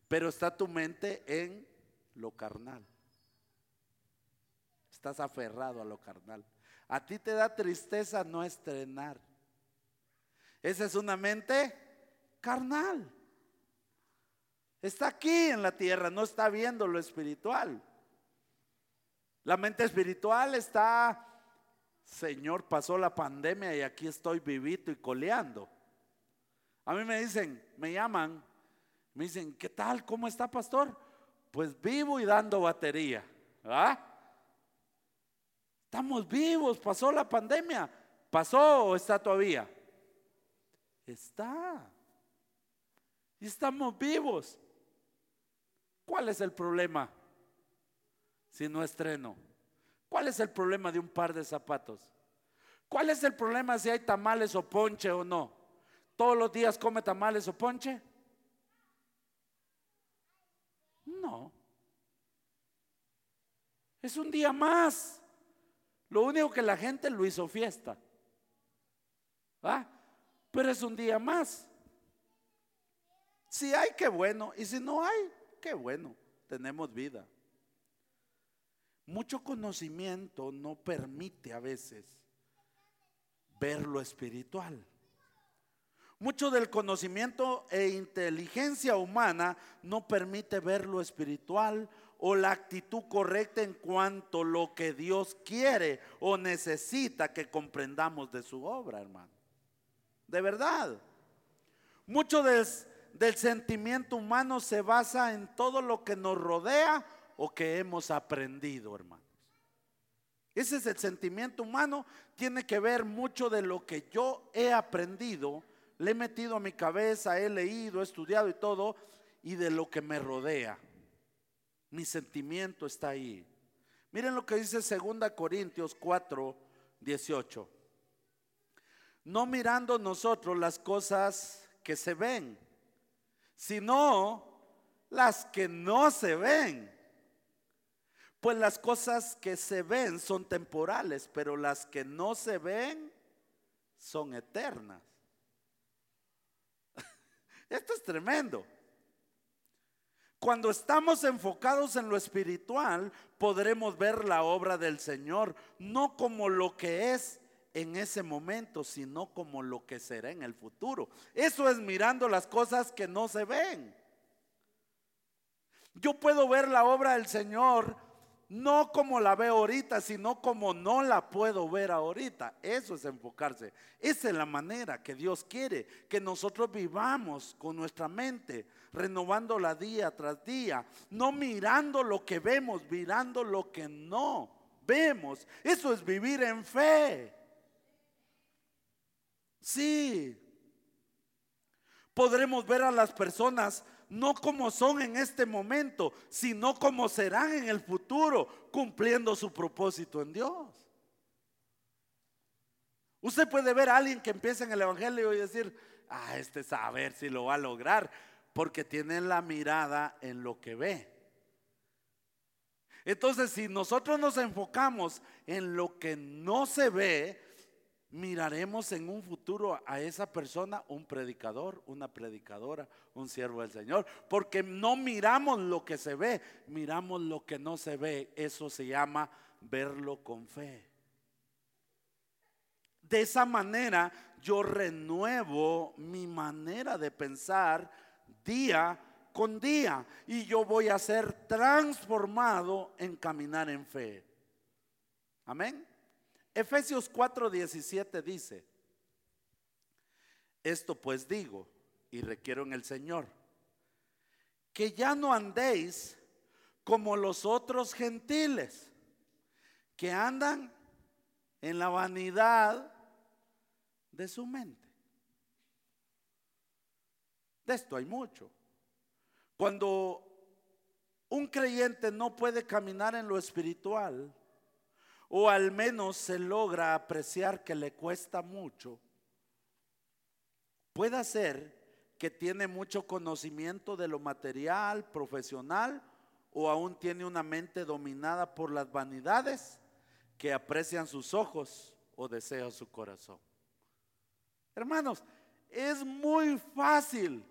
Pero está tu mente en lo carnal. Estás aferrado a lo carnal. A ti te da tristeza no estrenar. Esa es una mente carnal. Está aquí en la tierra, no está viendo lo espiritual. La mente espiritual está Señor, pasó la pandemia y aquí estoy vivito y coleando. A mí me dicen, me llaman, me dicen, ¿qué tal? ¿Cómo está, pastor? Pues vivo y dando batería. ¿Ah? Estamos vivos, pasó la pandemia. ¿Pasó o está todavía? Está. Y estamos vivos. ¿Cuál es el problema? Si no estreno. ¿Cuál es el problema de un par de zapatos? ¿Cuál es el problema si hay tamales o ponche o no? ¿Todos los días come tamales o ponche? No. Es un día más. Lo único que la gente lo hizo fiesta. ¿Ah? Pero es un día más. Si hay, qué bueno. Y si no hay, qué bueno. Tenemos vida. Mucho conocimiento no permite a veces ver lo espiritual. Mucho del conocimiento e inteligencia humana no permite ver lo espiritual o la actitud correcta en cuanto lo que Dios quiere o necesita que comprendamos de su obra, hermano. De verdad. Mucho del, del sentimiento humano se basa en todo lo que nos rodea o que hemos aprendido, hermanos. Ese es el sentimiento humano, tiene que ver mucho de lo que yo he aprendido, le he metido a mi cabeza, he leído, he estudiado y todo, y de lo que me rodea. Mi sentimiento está ahí. Miren lo que dice 2 Corintios 4, 18 no mirando nosotros las cosas que se ven, sino las que no se ven. Pues las cosas que se ven son temporales, pero las que no se ven son eternas. Esto es tremendo. Cuando estamos enfocados en lo espiritual, podremos ver la obra del Señor, no como lo que es, en ese momento, sino como lo que será en el futuro. Eso es mirando las cosas que no se ven. Yo puedo ver la obra del Señor no como la veo ahorita, sino como no la puedo ver ahorita. Eso es enfocarse. Esa es la manera que Dios quiere que nosotros vivamos con nuestra mente, renovándola día tras día, no mirando lo que vemos, mirando lo que no vemos. Eso es vivir en fe. Sí. Podremos ver a las personas no como son en este momento, sino como serán en el futuro, cumpliendo su propósito en Dios. Usted puede ver a alguien que empieza en el Evangelio y decir, ah, este es a ver si lo va a lograr, porque tiene la mirada en lo que ve. Entonces, si nosotros nos enfocamos en lo que no se ve, miraremos en un futuro a esa persona un predicador, una predicadora, un siervo del Señor, porque no miramos lo que se ve, miramos lo que no se ve. Eso se llama verlo con fe. De esa manera yo renuevo mi manera de pensar día con día y yo voy a ser transformado en caminar en fe. Amén. Efesios 4:17 dice, esto pues digo y requiero en el Señor, que ya no andéis como los otros gentiles, que andan en la vanidad de su mente. De esto hay mucho. Cuando un creyente no puede caminar en lo espiritual, o al menos se logra apreciar que le cuesta mucho, puede ser que tiene mucho conocimiento de lo material, profesional, o aún tiene una mente dominada por las vanidades que aprecian sus ojos o desea su corazón. Hermanos, es muy fácil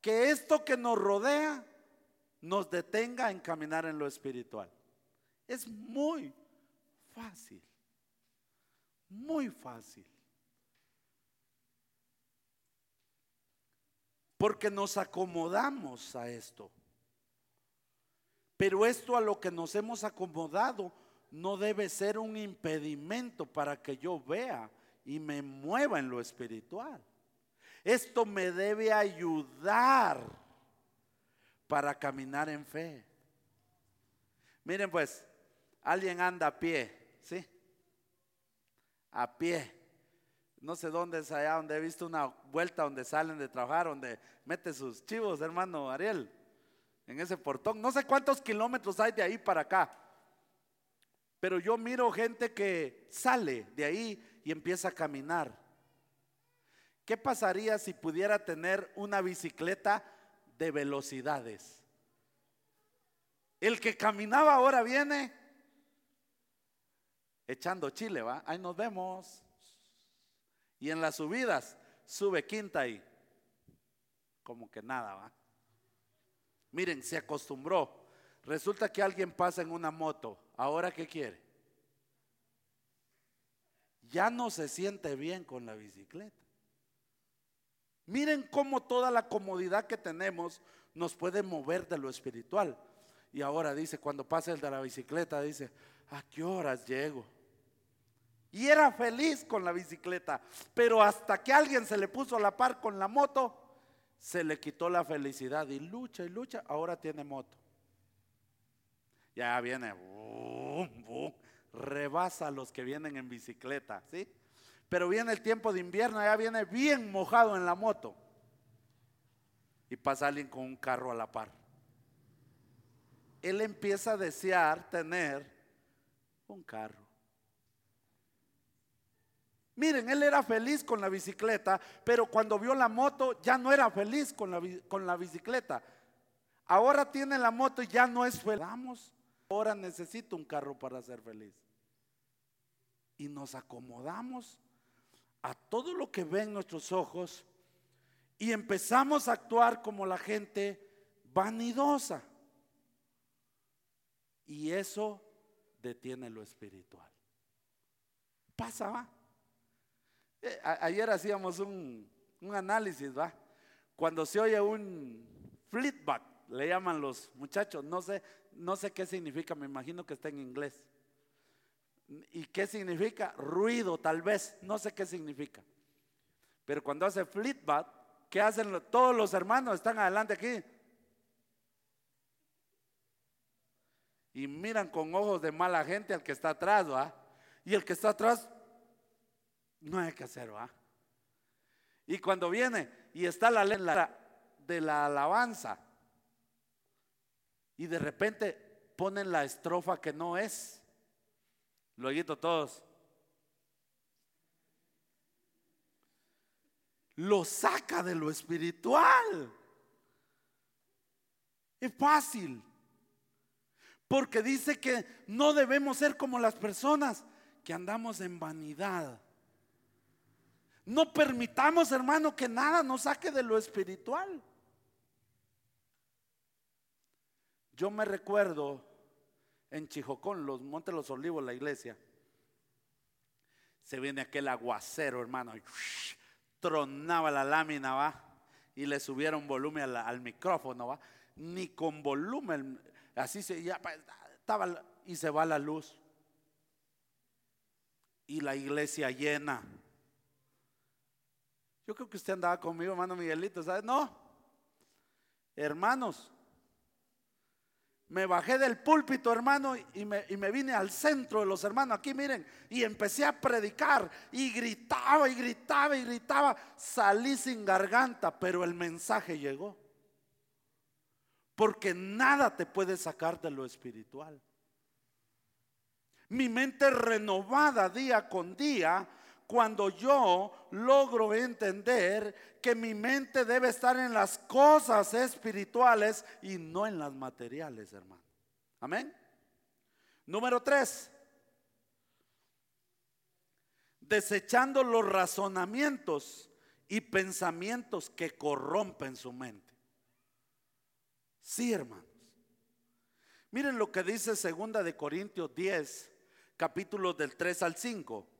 que esto que nos rodea nos detenga en caminar en lo espiritual. Es muy fácil. Muy fácil. Porque nos acomodamos a esto. Pero esto a lo que nos hemos acomodado no debe ser un impedimento para que yo vea y me mueva en lo espiritual. Esto me debe ayudar para caminar en fe. Miren pues, alguien anda a pie, ¿sí? A pie. No sé dónde es allá, donde he visto una vuelta donde salen de trabajar, donde mete sus chivos, hermano Ariel, en ese portón. No sé cuántos kilómetros hay de ahí para acá. Pero yo miro gente que sale de ahí y empieza a caminar. ¿Qué pasaría si pudiera tener una bicicleta de velocidades? El que caminaba ahora viene echando chile, ¿va? Ahí nos vemos. Y en las subidas sube quinta y como que nada, ¿va? Miren, se acostumbró. Resulta que alguien pasa en una moto. ¿Ahora qué quiere? Ya no se siente bien con la bicicleta. Miren cómo toda la comodidad que tenemos nos puede mover de lo espiritual. Y ahora dice, cuando pasa el de la bicicleta, dice, ¿a qué horas llego? Y era feliz con la bicicleta, pero hasta que alguien se le puso a la par con la moto, se le quitó la felicidad y lucha y lucha, ahora tiene moto. Ya viene, rebasa a los que vienen en bicicleta, ¿sí? Pero viene el tiempo de invierno, ya viene bien mojado en la moto. Y pasa alguien con un carro a la par. Él empieza a desear tener un carro. Miren, él era feliz con la bicicleta, pero cuando vio la moto ya no era feliz con la, con la bicicleta. Ahora tiene la moto y ya no es feliz. Ahora necesito un carro para ser feliz. Y nos acomodamos a todo lo que ven nuestros ojos y empezamos a actuar como la gente vanidosa. Y eso detiene lo espiritual. Pasa, va. Eh, ayer hacíamos un, un, análisis, va. Cuando se oye un flipback, le llaman los muchachos, no sé, no sé qué significa, me imagino que está en inglés. ¿Y qué significa? Ruido, tal vez, no sé qué significa. Pero cuando hace flipback, ¿qué hacen todos los hermanos? Están adelante aquí. Y miran con ojos de mala gente al que está atrás, ¿va? Y el que está atrás, no hay que hacer, ¿va? Y cuando viene y está la ley de la alabanza, y de repente ponen la estrofa que no es. Luego todos. Lo saca de lo espiritual. Es fácil. Porque dice que no debemos ser como las personas que andamos en vanidad. No permitamos, hermano, que nada nos saque de lo espiritual. Yo me recuerdo en Chijocón, los Montes Los Olivos, la iglesia. Se viene aquel aguacero, hermano, tronaba la lámina, va, y le subieron volumen al, micrófono, va, ni con volumen, así se, ya y se va la luz. Y la iglesia llena. Yo creo que usted andaba conmigo, hermano Miguelito, ¿sabes? No, hermanos, me bajé del púlpito, hermano, y me, y me, vine al centro de los hermanos. Aquí miren, y empecé a predicar y gritaba y gritaba y gritaba. Salí sin garganta, pero el mensaje llegó. Porque nada te puede sacar de lo espiritual. Mi mente renovada día con día cuando yo logro entender que mi mente debe estar en las cosas espirituales y no en las materiales, hermano. Amén. Número tres. Desechando los razonamientos y pensamientos que corrompen su mente. Sí, hermanos. Miren lo que dice segunda de Corintios 10, capítulos del 3 al 5.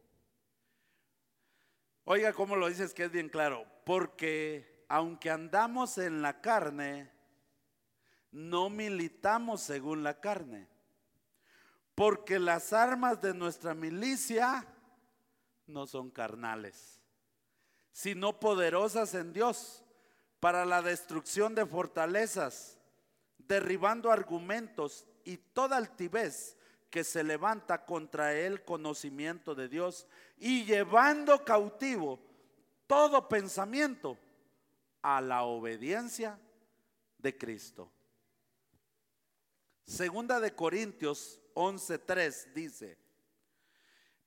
Oiga cómo lo dices que es bien claro, porque aunque andamos en la carne, no militamos según la carne, porque las armas de nuestra milicia no son carnales, sino poderosas en Dios para la destrucción de fortalezas, derribando argumentos y toda altivez que se levanta contra el conocimiento de Dios y llevando cautivo todo pensamiento a la obediencia de Cristo. Segunda de Corintios 11:3 dice,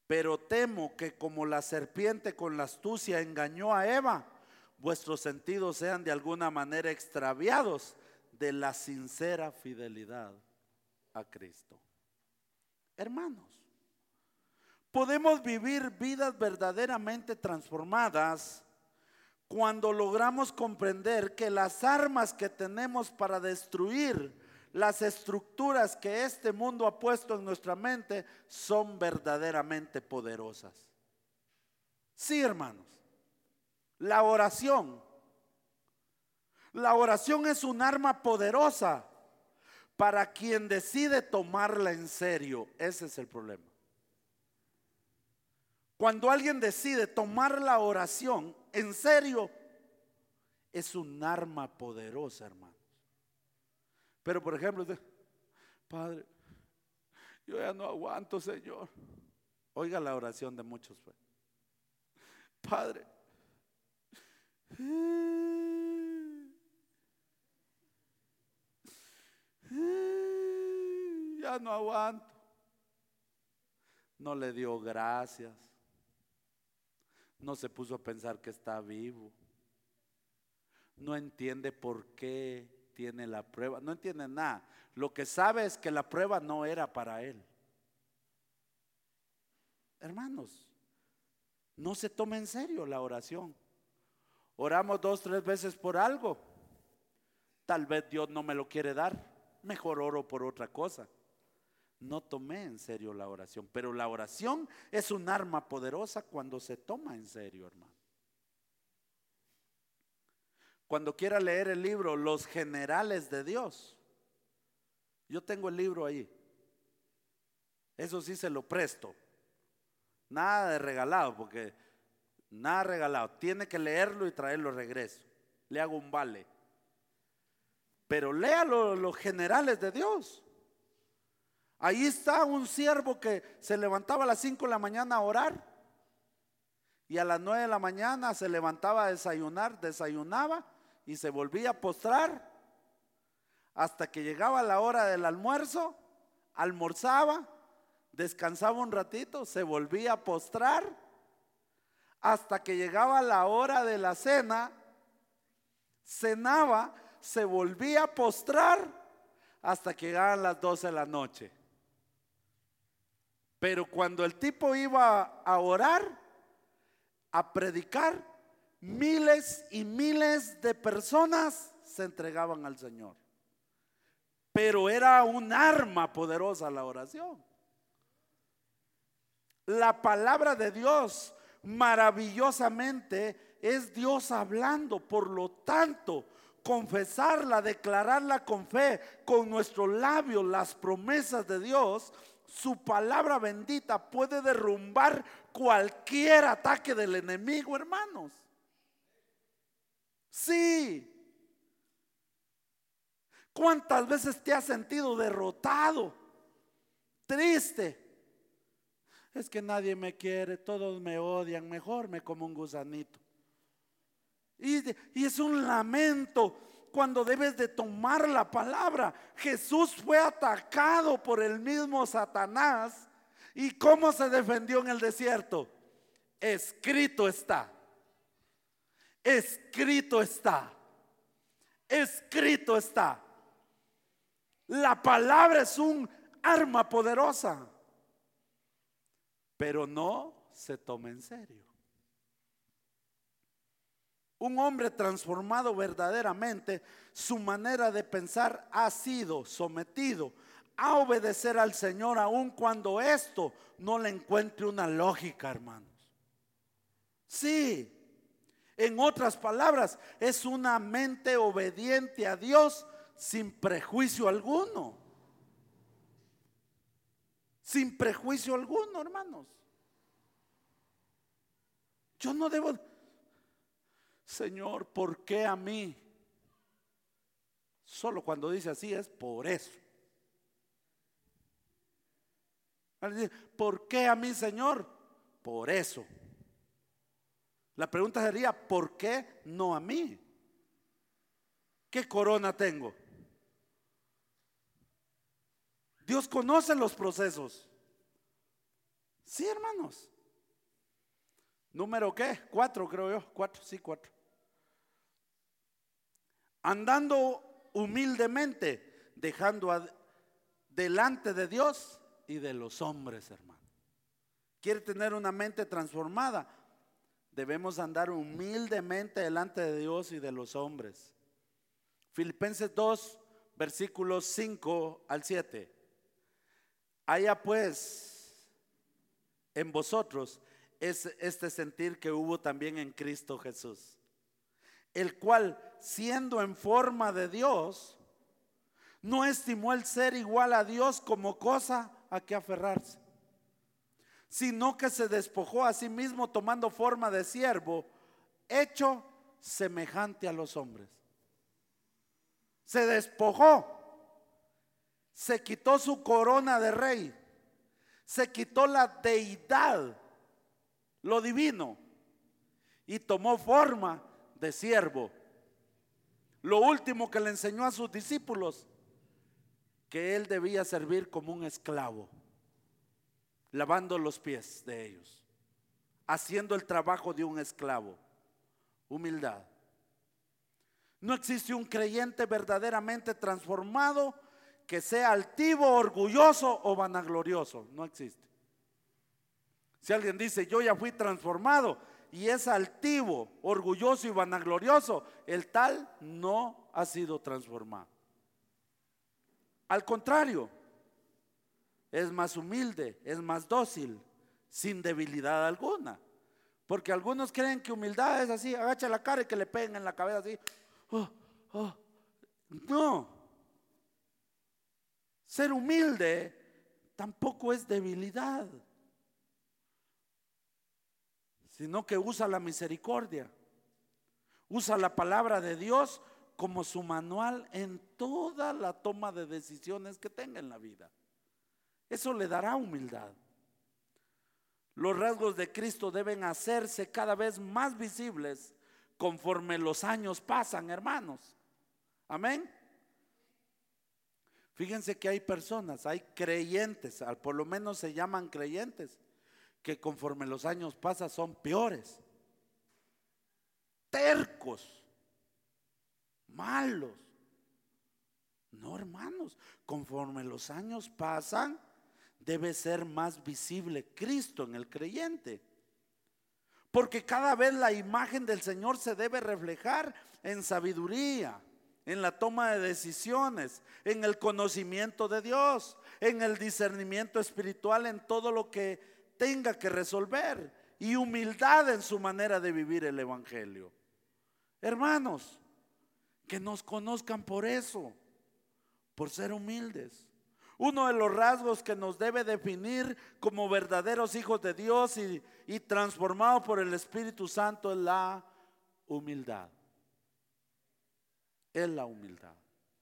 pero temo que como la serpiente con la astucia engañó a Eva, vuestros sentidos sean de alguna manera extraviados de la sincera fidelidad a Cristo. Hermanos, podemos vivir vidas verdaderamente transformadas cuando logramos comprender que las armas que tenemos para destruir las estructuras que este mundo ha puesto en nuestra mente son verdaderamente poderosas. Sí, hermanos. La oración. La oración es un arma poderosa para quien decide tomarla en serio. Ese es el problema. Cuando alguien decide tomar la oración en serio, es un arma poderosa, hermano. Pero por ejemplo, Padre, yo ya no aguanto, Señor. Oiga la oración de muchos. Pues. Padre, ya no aguanto. No le dio gracias. No se puso a pensar que está vivo. No entiende por qué tiene la prueba, no entiende nada. Lo que sabe es que la prueba no era para él. Hermanos, no se tome en serio la oración. Oramos dos, tres veces por algo. Tal vez Dios no me lo quiere dar. Mejor oro por otra cosa. No tomé en serio la oración. Pero la oración es un arma poderosa cuando se toma en serio, hermano. Cuando quiera leer el libro Los generales de Dios, yo tengo el libro ahí. Eso sí se lo presto. Nada de regalado, porque nada regalado. Tiene que leerlo y traerlo regreso. Le hago un vale. Pero léalo los generales de Dios. Ahí está un siervo que se levantaba a las 5 de la mañana a orar. Y a las 9 de la mañana se levantaba a desayunar, desayunaba y se volvía a postrar hasta que llegaba la hora del almuerzo, almorzaba, descansaba un ratito, se volvía a postrar hasta que llegaba la hora de la cena, cenaba, se volvía a postrar hasta que llegaban las 12 de la noche. Pero cuando el tipo iba a orar, a predicar, miles y miles de personas se entregaban al Señor. Pero era un arma poderosa la oración. La palabra de Dios maravillosamente es Dios hablando. Por lo tanto, confesarla, declararla con fe, con nuestros labios, las promesas de Dios, su palabra bendita puede derrumbar cualquier ataque del enemigo, hermanos. Sí. ¿Cuántas veces te has sentido derrotado? Triste. Es que nadie me quiere, todos me odian, mejor me como un gusanito. Y, es un lamento cuando debes de tomar la palabra. Jesús fue atacado por el mismo Satanás. ¿Y cómo se defendió en el desierto? Escrito está. Escrito está. Escrito está. La palabra es un arma poderosa, pero no se toma en serio. Un hombre transformado verdaderamente, su manera de pensar ha sido sometido a obedecer al Señor aun cuando esto no le encuentre una lógica, hermanos. Sí, en otras palabras, es una mente obediente a Dios sin prejuicio alguno. Sin prejuicio alguno, hermanos. Yo no debo... Señor, ¿por qué a mí? Solo cuando dice así es por eso. ¿Por qué a mí, Señor? Por eso. La pregunta sería, ¿por qué no a mí? ¿Qué corona tengo? Dios conoce los procesos. Sí, hermanos. Número qué? Cuatro, creo yo. Cuatro, sí, cuatro. Andando humildemente, dejando delante de Dios y de los hombres, hermano. Quiere tener una mente transformada. Debemos andar humildemente delante de Dios y de los hombres. Filipenses 2, versículos 5 al 7. Haya pues en vosotros es este sentir que hubo también en Cristo Jesús, el cual siendo en forma de Dios, no estimó el ser igual a Dios como cosa a que aferrarse, sino que se despojó a sí mismo tomando forma de siervo, hecho semejante a los hombres. Se despojó, se quitó su corona de rey, se quitó la deidad, lo divino, y tomó forma de siervo. Lo último que le enseñó a sus discípulos que él debía servir como un esclavo, lavando los pies de ellos, haciendo el trabajo de un esclavo. Humildad. No existe un creyente verdaderamente transformado que sea altivo, orgulloso o vanaglorioso. No existe. Si alguien dice, yo ya fui transformado y es altivo, orgulloso y vanaglorioso, el tal no ha sido transformado. Al contrario, es más humilde, es más dócil, sin debilidad alguna. Porque algunos creen que humildad es así, agacha la cara y que le peguen en la cabeza así. Oh, oh. No. Ser humilde tampoco es debilidad, sino que usa la misericordia, usa la palabra de Dios como su manual en toda la toma de decisiones que tenga en la vida. Eso le dará humildad. Los rasgos de Cristo deben hacerse cada vez más visibles conforme los años pasan, hermanos. Amén. Fíjense que hay personas, hay creyentes, por lo menos se llaman creyentes, que conforme los años pasan son peores, tercos, malos. No, hermanos, conforme los años pasan, debe ser más visible Cristo en el creyente. Porque cada vez la imagen del Señor se debe reflejar en sabiduría, en la toma de decisiones, en el conocimiento de Dios, en el discernimiento espiritual, en todo lo que tenga que resolver y humildad en su manera de vivir el Evangelio. Hermanos, que nos conozcan por eso, por ser humildes. Uno de los rasgos que nos debe definir como verdaderos hijos de Dios y, transformados por el Espíritu Santo es la humildad. Es la humildad.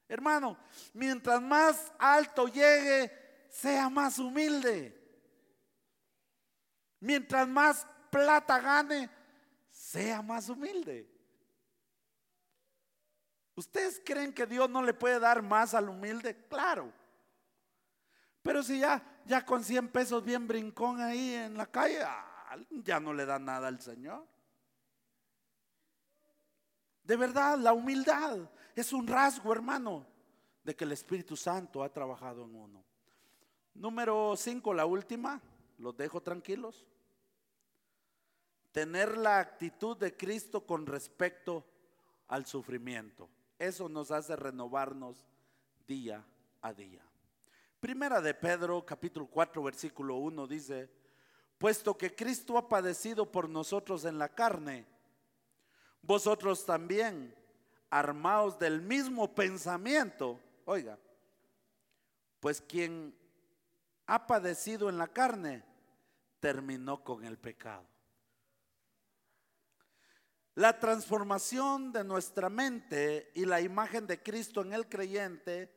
Hermano, mientras más alto llegue, sea más humilde. Mientras más plata gane, sea más humilde. ¿Ustedes creen que Dios no le puede dar más al humilde? Claro. Pero si ya, ya con 100 pesos bien brincón ahí en la calle, ah, ya no le da nada al Señor. De verdad, la humildad es un rasgo, hermano, de que el Espíritu Santo ha trabajado en uno. Número 5, la última, los dejo tranquilos. Tener la actitud de Cristo con respecto al sufrimiento. Eso nos hace renovarnos día a día. Primera de Pedro, capítulo 4, versículo 1 dice, puesto que Cristo ha padecido por nosotros en la carne, vosotros también, armados del mismo pensamiento, oiga, pues quien ha padecido en la carne, terminó con el pecado. La transformación de nuestra mente y la imagen de Cristo en el creyente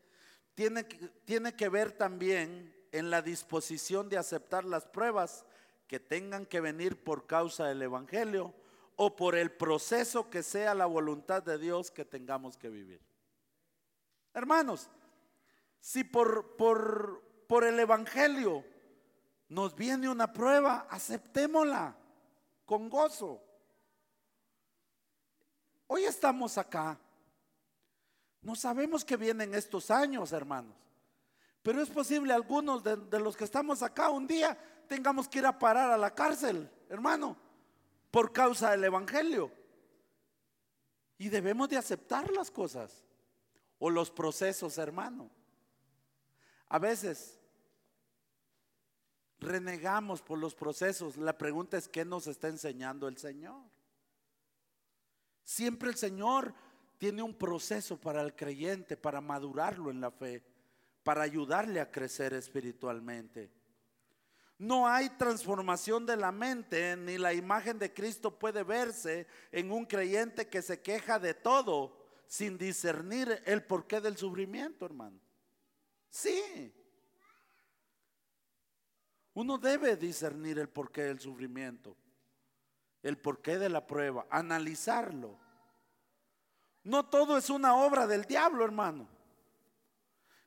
tiene, tiene que ver también en la disposición de aceptar las pruebas que tengan que venir por causa del Evangelio o por el proceso que sea la voluntad de Dios que tengamos que vivir. Hermanos, si por, por, por el Evangelio nos viene una prueba, aceptémosla con gozo. Hoy estamos acá. No sabemos que vienen estos años, hermanos. Pero es posible algunos de, de, los que estamos acá un día tengamos que ir a parar a la cárcel, hermano, por causa del Evangelio. Y debemos de aceptar las cosas o los procesos, hermano. A veces renegamos por los procesos. La pregunta es, ¿qué nos está enseñando el Señor? Siempre el Señor tiene un proceso para el creyente, para madurarlo en la fe, para ayudarle a crecer espiritualmente. No hay transformación de la mente, ni la imagen de Cristo puede verse en un creyente que se queja de todo sin discernir el porqué del sufrimiento, hermano. Sí. Uno debe discernir el porqué del sufrimiento, el porqué de la prueba, analizarlo. No todo es una obra del diablo, hermano.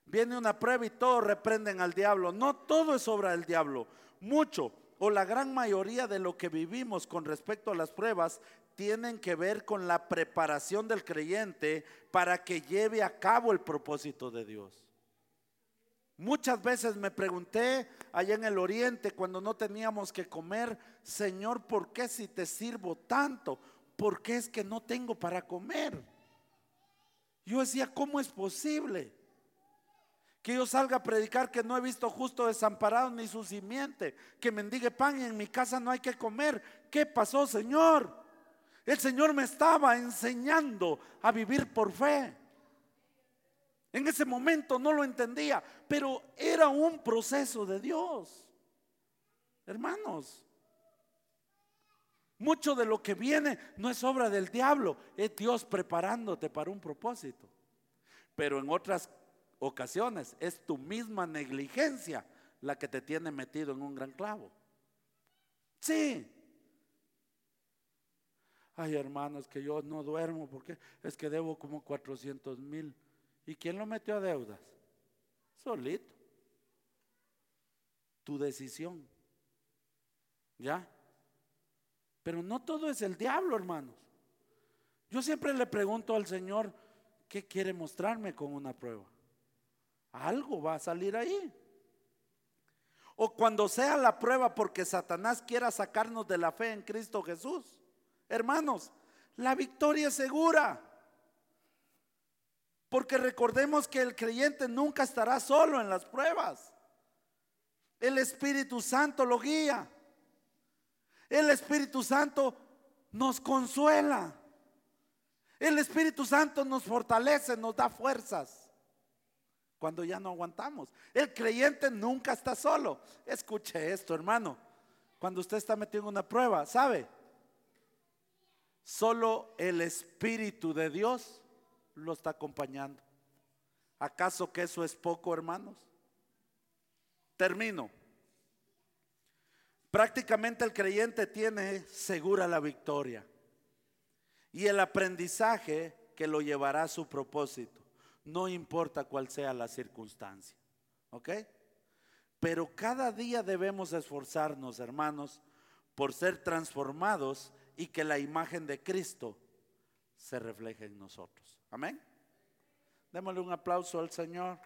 Viene una prueba y todos reprenden al diablo. No todo es obra del diablo. Mucho o la gran mayoría de lo que vivimos con respecto a las pruebas tienen que ver con la preparación del creyente para que lleve a cabo el propósito de Dios. Muchas veces me pregunté allá en el oriente cuando no teníamos que comer, Señor, ¿por qué si te sirvo tanto? ¿Por qué es que no tengo para comer? Yo decía, ¿cómo es posible? Que yo salga a predicar que no he visto justo desamparado ni su simiente, que mendigue pan y en mi casa no hay que comer. ¿Qué pasó, Señor? El Señor me estaba enseñando a vivir por fe. En ese momento no lo entendía, pero era un proceso de Dios. Hermanos, mucho de lo que viene no es obra del diablo, es Dios preparándote para un propósito. Pero en otras ocasiones es tu misma negligencia la que te tiene metido en un gran clavo. Sí. Ay, hermanos, que yo no duermo porque es que debo como 400 mil ¿Y quién lo metió a deudas? Solito. Tu decisión. ¿Ya? Pero no todo es el diablo, hermanos. Yo siempre le pregunto al Señor, ¿qué quiere mostrarme con una prueba? Algo va a salir ahí. O cuando sea la prueba porque Satanás quiera sacarnos de la fe en Cristo Jesús. Hermanos, la victoria es segura. Porque recordemos que el creyente nunca estará solo en las pruebas. El Espíritu Santo lo guía. El Espíritu Santo nos consuela. El Espíritu Santo nos fortalece, nos da fuerzas cuando ya no aguantamos. El creyente nunca está solo. Escuche esto, hermano. Cuando usted está metido en una prueba, ¿sabe? Solo el Espíritu de Dios lo está acompañando. ¿Acaso que eso es poco, hermanos? Termino. Prácticamente el creyente tiene segura la victoria y el aprendizaje que lo llevará a su propósito, no importa cuál sea la circunstancia. ¿Ok? Pero cada día debemos esforzarnos, hermanos, por ser transformados y que la imagen de Cristo se refleje en nosotros. Amén. Démosle un aplauso al Señor.